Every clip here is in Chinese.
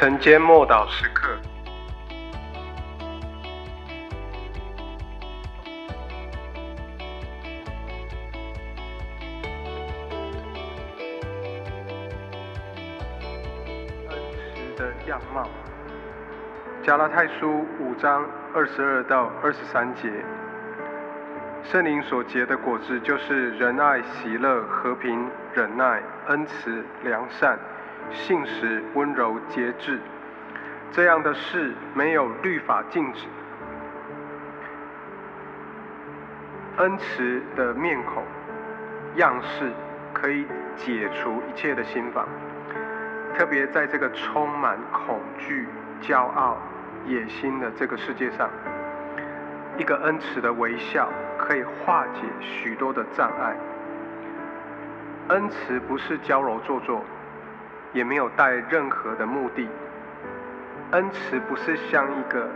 晨间默祷时刻。恩慈的样貌，加拉太书五章二十二到二十三节，圣灵所结的果子就是仁爱、喜乐、和平、忍耐、恩慈、良善、信实、温柔、节制。这样的事没有律法禁止。恩慈的面孔、样式可以解除一切的心防。特别在这个充满恐惧、骄傲、野心的这个世界上，一个恩慈的微笑可以化解许多的障碍。恩慈不是娇柔做作，也没有带任何的目的。恩慈不是像一个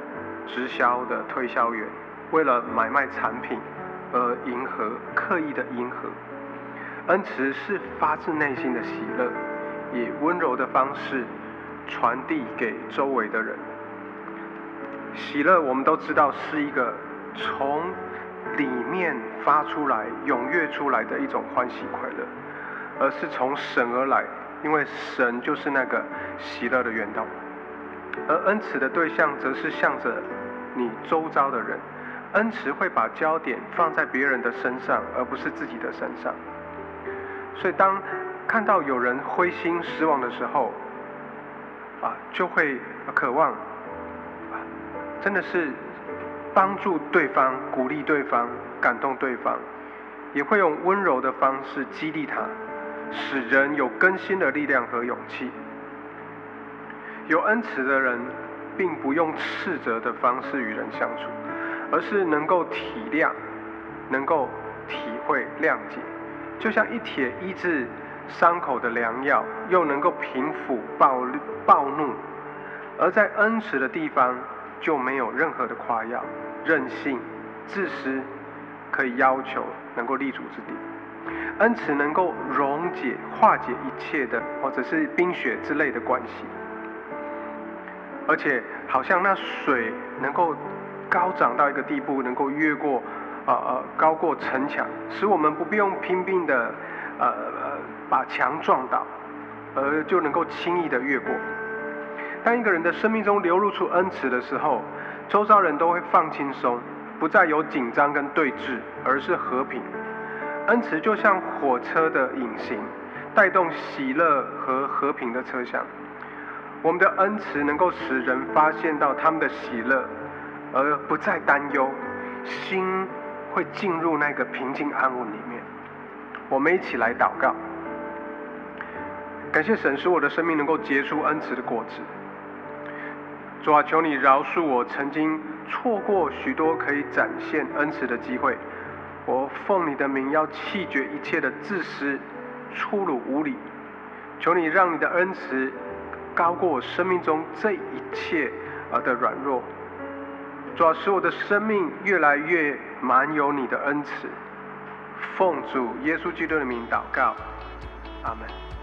直销的推销员，为了买卖产品而迎合、刻意的迎合。恩慈是发自内心的喜乐。以温柔的方式传递给周围的人。喜乐，我们都知道是一个从里面发出来、踊跃出来的一种欢喜快乐，而是从神而来，因为神就是那个喜乐的源头。而恩慈的对象，则是向着你周遭的人。恩慈会把焦点放在别人的身上，而不是自己的身上。所以当看到有人灰心失望的时候，啊，就会渴望，啊，真的是帮助对方、鼓励对方、感动对方，也会用温柔的方式激励他，使人有更新的力量和勇气。有恩慈的人，并不用斥责的方式与人相处，而是能够体谅、能够体会、谅解，就像一帖医治。伤口的良药，又能够平抚暴暴怒，而在恩慈的地方就没有任何的夸耀、任性、自私，可以要求能够立足之地。恩慈能够溶解、化解一切的，或者是冰雪之类的关系，而且好像那水能够高涨到一个地步，能够越过呃呃高过城墙，使我们不必用拼命的呃呃。把墙撞倒，而就能够轻易的越过。当一个人的生命中流露出恩慈的时候，周遭人都会放轻松，不再有紧张跟对峙，而是和平。恩慈就像火车的引擎，带动喜乐和和平的车厢。我们的恩慈能够使人发现到他们的喜乐，而不再担忧，心会进入那个平静安稳里面。我们一起来祷告。感谢神使我的生命能够结出恩慈的果子。主啊，求你饶恕我曾经错过许多可以展现恩慈的机会。我奉你的名要弃绝一切的自私、粗鲁、无礼。求你让你的恩慈高过我生命中这一切而的软弱。主啊，使我的生命越来越满有你的恩慈。奉主耶稣基督的名祷告，阿门。